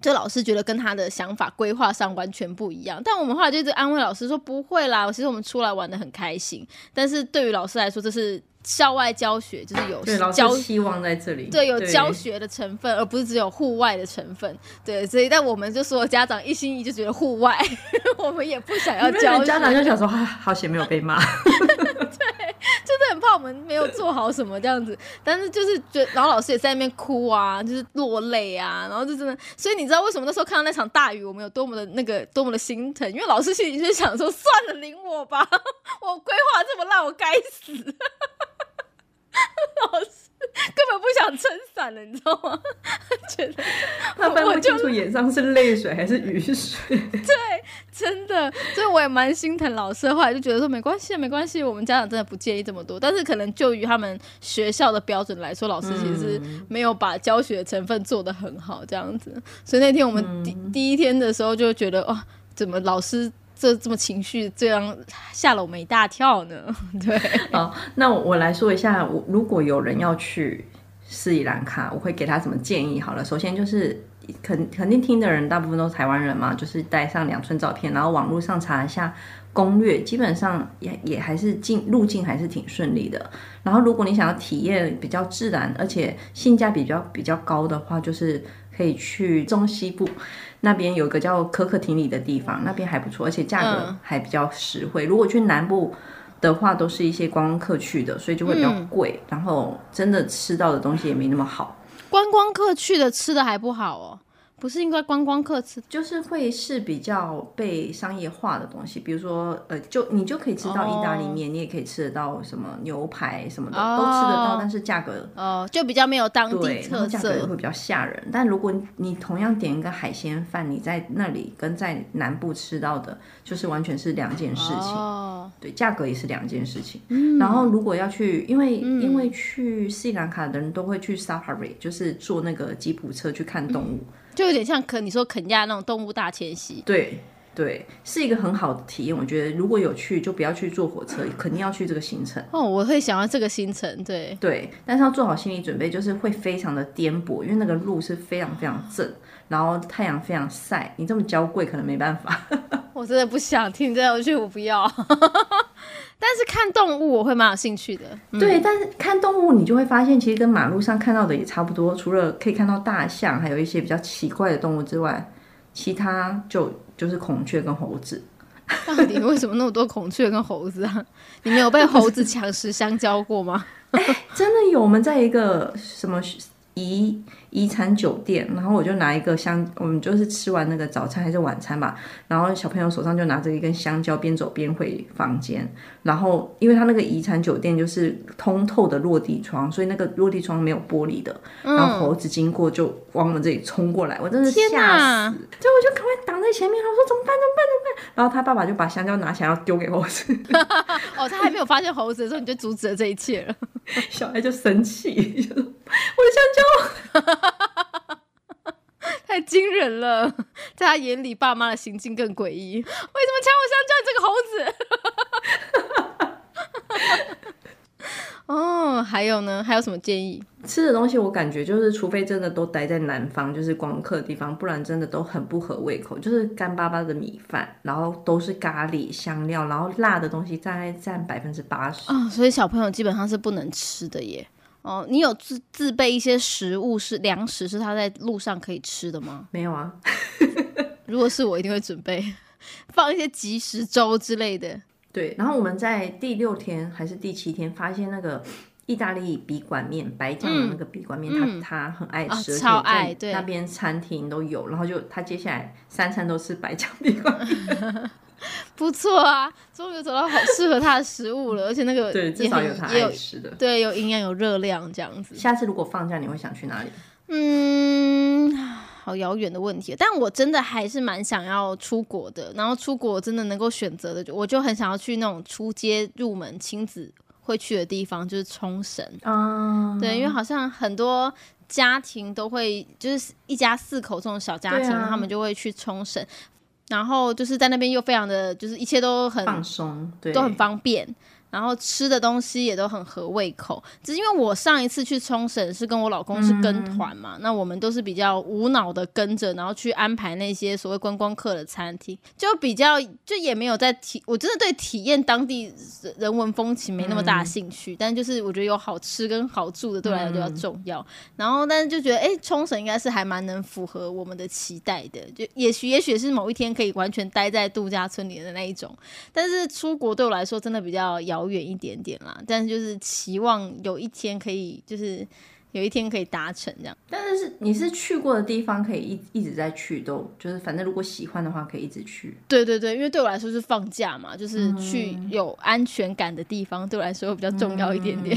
就老师觉得跟他的想法规划上完全不一样，但我们后来就一直安慰老师说不会啦，其实我们出来玩的很开心。但是对于老师来说，这是校外教学，就是有教希望在这里，对，有教学的成分，而不是只有户外的成分。对，所以但我们就说家长一心一意就觉得户外，我们也不想要教。家长就想说，好险没有被骂。对。就是很怕我们没有做好什么这样子，但是就是觉，然后老师也在那边哭啊，就是落泪啊，然后就真的，所以你知道为什么那时候看到那场大雨，我们有多么的那个多么的心疼？因为老师心里就想说，算了，领我吧，我规划这么烂，我该死。老师。根本不想撑伞了，你知道吗？觉得他分不清楚眼上是泪水还是雨水。对，真的，所以我也蛮心疼老师。后来就觉得说没关系，没关系，我们家长真的不介意这么多。但是可能就于他们学校的标准来说，老师其实没有把教学成分做得很好，这样子。所以那天我们第第一天的时候就觉得，哇，怎么老师？这这么情绪，这样吓了我们一大跳呢。对，好，那我来说一下，我如果有人要去斯里兰卡，我会给他什么建议？好了，首先就是肯肯定听的人大部分都是台湾人嘛，就是带上两寸照片，然后网络上查一下攻略，基本上也也还是进路径还是挺顺利的。然后如果你想要体验比较自然，而且性价比较比较高的话，就是可以去中西部。那边有个叫可可廷里的地方，那边还不错，而且价格还比较实惠。如果去南部的话，都是一些观光客去的，所以就会比较贵。然后真的吃到的东西也没那么好。观光客去的吃的还不好哦。不是应该观光客吃，就是会是比较被商业化的东西，比如说，呃，就你就可以吃到意大利面，你也可以吃得到什么牛排什么的，都吃得到，但是价格哦，就比较没有当地特色，价格会比较吓人。但如果你同样点一个海鲜饭，你在那里跟在南部吃到的，就是完全是两件事情。哦，对，价格也是两件事情。嗯，然后如果要去，因为因为去斯里兰卡的人都会去 safari，就是坐那个吉普车去看动物。就有点像肯你说肯亚那种动物大迁徙，对对，是一个很好的体验。我觉得如果有去，就不要去坐火车，肯定要去这个行程。哦，我会想要这个行程，对对，但是要做好心理准备，就是会非常的颠簸，因为那个路是非常非常正，然后太阳非常晒，你这么娇贵可能没办法。我真的不想听这样去，我不要。但是看动物我会蛮有兴趣的，对。但是看动物你就会发现，其实跟马路上看到的也差不多，除了可以看到大象，还有一些比较奇怪的动物之外，其他就就是孔雀跟猴子。到底为什么那么多孔雀跟猴子啊？你没有被猴子抢食香蕉过吗？哎，真的有。我们在一个什么？遗遗产酒店，然后我就拿一个香，我们就是吃完那个早餐还是晚餐吧，然后小朋友手上就拿着一根香蕉，边走边回房间。然后因为他那个遗产酒店就是通透的落地窗，所以那个落地窗没有玻璃的，然后猴子经过就往我们这里冲过来，我真的吓死，所以我就赶快挡在前面，我说怎么办？怎么办？怎么办？然后他爸爸就把香蕉拿起来要丢给猴子，哦，他还没有发现猴子的时候，你就阻止了这一切了。小孩就生气，我的香蕉。太惊人了，在他眼里，爸妈的行径更诡异。为什么抢我香蕉？你这个猴子！哦，还有呢？还有什么建议？吃的东西，我感觉就是，除非真的都待在南方，就是光客的地方，不然真的都很不合胃口。就是干巴巴的米饭，然后都是咖喱香料，然后辣的东西大概占百分之八十。啊，所以小朋友基本上是不能吃的耶。哦，你有自自备一些食物是粮食，是他在路上可以吃的吗？没有啊。如果是我，一定会准备放一些即食粥之类的。对，然后我们在第六天还是第七天发现那个意大利笔管面，白酱的那个笔管面，他他很爱吃，超爱。对，那边餐厅都有，然后就他接下来三餐都吃白酱笔管面。不错啊，终于找到好适合他的食物了，而且那个对至少有他爱吃的，对，有营养有热量这样子。下次如果放假，你会想去哪里？嗯，好遥远的问题，但我真的还是蛮想要出国的。然后出国真的能够选择的，我就很想要去那种出街入门亲子会去的地方，就是冲绳啊。对，因为好像很多家庭都会，就是一家四口这种小家庭，他们就会去冲绳。然后就是在那边又非常的就是一切都很放松，对，都很方便。然后吃的东西也都很合胃口，只是因为我上一次去冲绳是跟我老公是跟团嘛，那我们都是比较无脑的跟着，然后去安排那些所谓观光客的餐厅，就比较就也没有在体，我真的对体验当地人文风情没那么大兴趣，但就是我觉得有好吃跟好住的对我来说比较重要。然后但是就觉得哎，冲绳应该是还蛮能符合我们的期待的，就也许也许是某一天可以完全待在度假村里的那一种，但是出国对我来说真的比较遥。遥远一点点啦，但是就是期望有一天可以，就是有一天可以达成这样。但是你是去过的地方，可以一一直在去，都就是反正如果喜欢的话，可以一直去。对对对，因为对我来说是放假嘛，就是去有安全感的地方，对我来说比较重要一点点。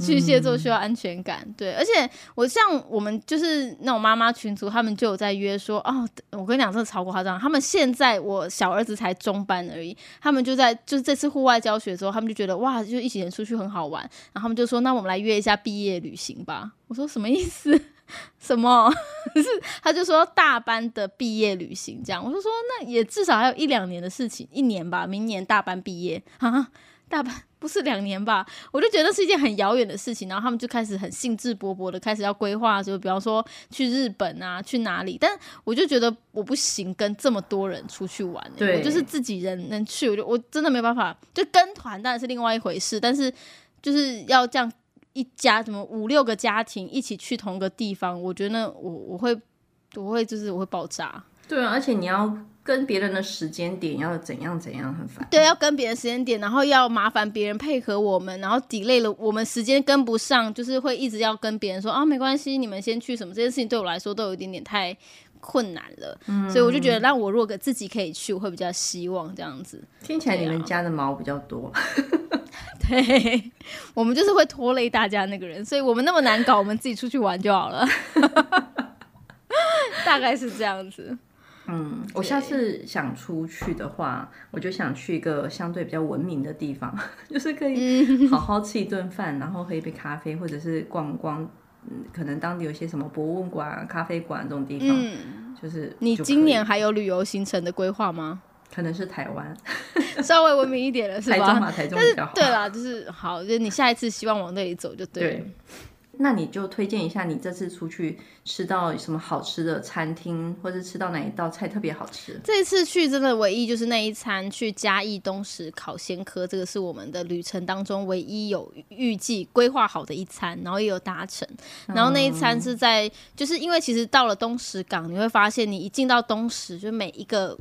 巨蟹座需要安全感，对，而且我像我们就是那种妈妈群组，他们就有在约说，哦，我跟你讲，真的超夸张。他们现在我小儿子才中班而已，他们就在就是这次户外教学的时候，他们就觉得哇，就一起人出去很好玩，然后他们就说，那我们来约一下毕业旅行吧。我说什么意思？什么？是他就说大班的毕业旅行这样。我就说那也至少还有一两年的事情，一年吧，明年大班毕业啊。大半 不是两年吧？我就觉得是一件很遥远的事情，然后他们就开始很兴致勃勃的开始要规划，就比方说去日本啊，去哪里？但我就觉得我不行，跟这么多人出去玩，我就是自己人能去，我就我真的没办法。就跟团当然是另外一回事，但是就是要这样一家什么五六个家庭一起去同一个地方，我觉得我我会我会就是我会爆炸。对啊，而且你要。跟别人的时间点要怎样怎样很烦，对，要跟别人时间点，然后要麻烦别人配合我们，然后 delay 了我们时间跟不上，就是会一直要跟别人说啊，没关系，你们先去什么，这件事情对我来说都有一点点太困难了，所以我就觉得让我如果自己可以去，我会比较希望这样子。听起来你们家的毛比较多，对，我们就是会拖累大家那个人，所以我们那么难搞，我们自己出去玩就好了，大概是这样子。嗯，我下次想出去的话，我就想去一个相对比较文明的地方，就是可以好好吃一顿饭，然后喝一杯咖啡，或者是逛逛，嗯，可能当地有些什么博物馆、咖啡馆这种地方。嗯，就是你今年还有旅游行程的规划吗？可能是台湾，稍微文明一点了，是吧？台中嘛，台中比较好。对啦，就是好，就你下一次希望往那里走就对了。那你就推荐一下，你这次出去吃到什么好吃的餐厅，或者吃到哪一道菜特别好吃？这次去真的唯一就是那一餐去嘉义东石烤鲜科，这个是我们的旅程当中唯一有预计规划好的一餐，然后也有达成。然后那一餐是在，就是因为其实到了东石港，你会发现你一进到东石，就每一个。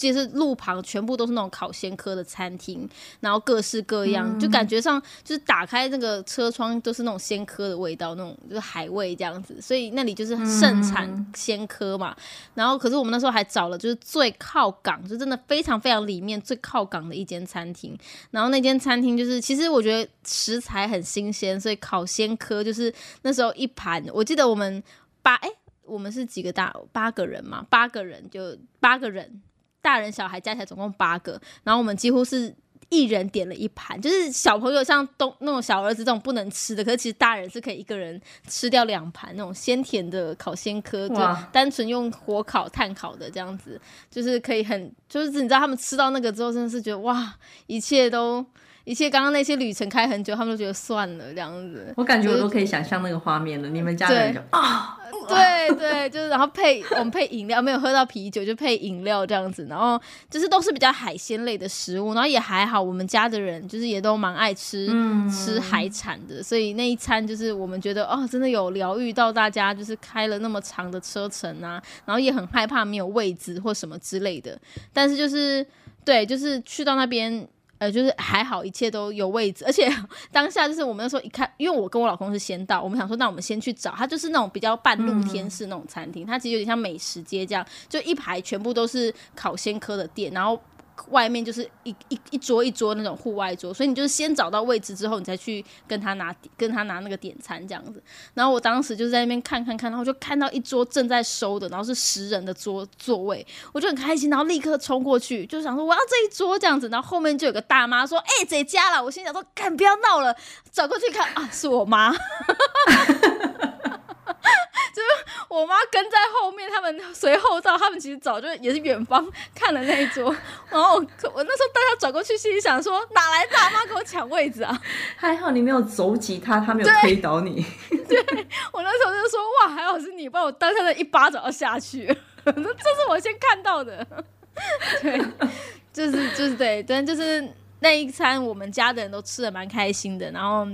就是路旁全部都是那种烤鲜科的餐厅，然后各式各样，就感觉上就是打开那个车窗都是那种鲜科的味道，那种就是海味这样子，所以那里就是盛产鲜科嘛。然后可是我们那时候还找了就是最靠港，就真的非常非常里面最靠港的一间餐厅。然后那间餐厅就是其实我觉得食材很新鲜，所以烤鲜科就是那时候一盘，我记得我们八哎。我们是几个大八个人嘛，八个人就八个人，大人小孩加起来总共八个，然后我们几乎是。一人点了一盘，就是小朋友像东那种小儿子这种不能吃的，可是其实大人是可以一个人吃掉两盘那种鲜甜的烤鲜科，就单纯用火烤、炭烤的这样子，就是可以很，就是你知道他们吃到那个之后，真的是觉得哇，一切都。一切刚刚那些旅程开很久，他们都觉得算了这样子。我感觉我都可以想象那个画面了。你们家人就啊，对对，就是然后配我们配饮料，没有喝到啤酒就配饮料这样子，然后就是都是比较海鲜类的食物，然后也还好，我们家的人就是也都蛮爱吃吃海产的，所以那一餐就是我们觉得哦，真的有疗愈到大家，就是开了那么长的车程啊，然后也很害怕没有位置或什么之类的，但是就是对，就是去到那边。呃，就是还好，一切都有位置，而且 当下就是我们那时候一看，因为我跟我老公是先到，我们想说，那我们先去找，它就是那种比较半露天式那种餐厅，它其实有点像美食街这样，就一排全部都是烤鲜科的店，然后。外面就是一一一桌一桌那种户外桌，所以你就是先找到位置之后，你再去跟他拿跟他拿那个点餐这样子。然后我当时就在那边看看看，然后就看到一桌正在收的，然后是十人的桌座位，我就很开心，然后立刻冲过去，就想说我要这一桌这样子。然后后面就有个大妈说：“哎，谁家了？”我心想说：“干，不要闹了。”走过去看啊，是我妈。就是我妈跟在后面，他们 随后到，他们其实早就也是远方 看了那一桌，然后我我那时候大家转过去，心里想说哪来大妈给我抢位置啊？还好你没有走挤他，他没有推倒你。对我那时候就说哇，还好是你，不然我当下的一巴掌要下去。这是我先看到的，对，就是就是对，但就是那一餐我们家的人都吃的蛮开心的，然后。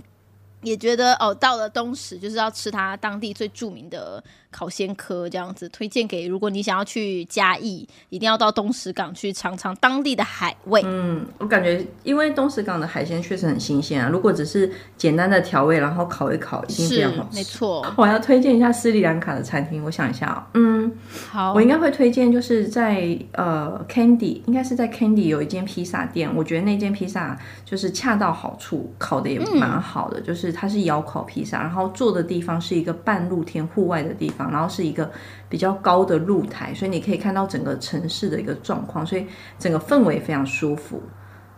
也觉得哦，到了东石就是要吃它当地最著名的。烤鲜科这样子推荐给，如果你想要去嘉义，一定要到东石港去尝尝当地的海味。嗯，我感觉因为东石港的海鲜确实很新鲜啊。如果只是简单的调味，然后烤一烤，已经非常好吃。没错，我要推荐一下斯里兰卡的餐厅。我想一下，嗯，好，我应该会推荐就是在呃 Candy，应该是在 Candy 有一间披萨店。我觉得那间披萨就是恰到好处，烤的也蛮好的。就是它是窑烤披萨，然后坐的地方是一个半露天户外的地方。然后是一个比较高的露台，所以你可以看到整个城市的一个状况，所以整个氛围非常舒服。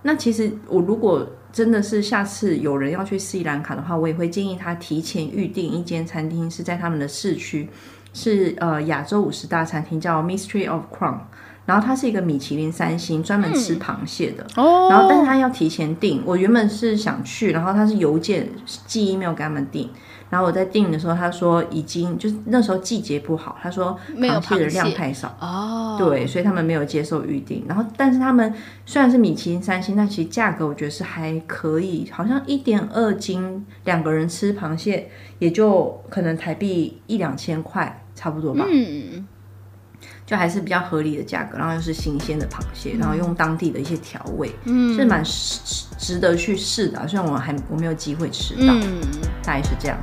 那其实我如果真的是下次有人要去斯里兰卡的话，我也会建议他提前预定一间餐厅，是在他们的市区，是呃亚洲五十大餐厅，叫 Mystery of Crown。然后它是一个米其林三星，专门吃螃蟹的。哦。然后但是他要提前订，我原本是想去，然后他是邮件寄 email 给他们订。然后我在订的时候，他说已经就是那时候季节不好，他说螃蟹的量太少哦，对，所以他们没有接受预定。然后，但是他们虽然是米其林三星，但其实价格我觉得是还可以，好像一点二斤两个人吃螃蟹也就可能台币一两千块差不多吧。嗯。就还是比较合理的价格，然后又是新鲜的螃蟹，然后用当地的一些调味，嗯，是蛮值得去试的。虽然我还我没有机会吃到，大概是这样。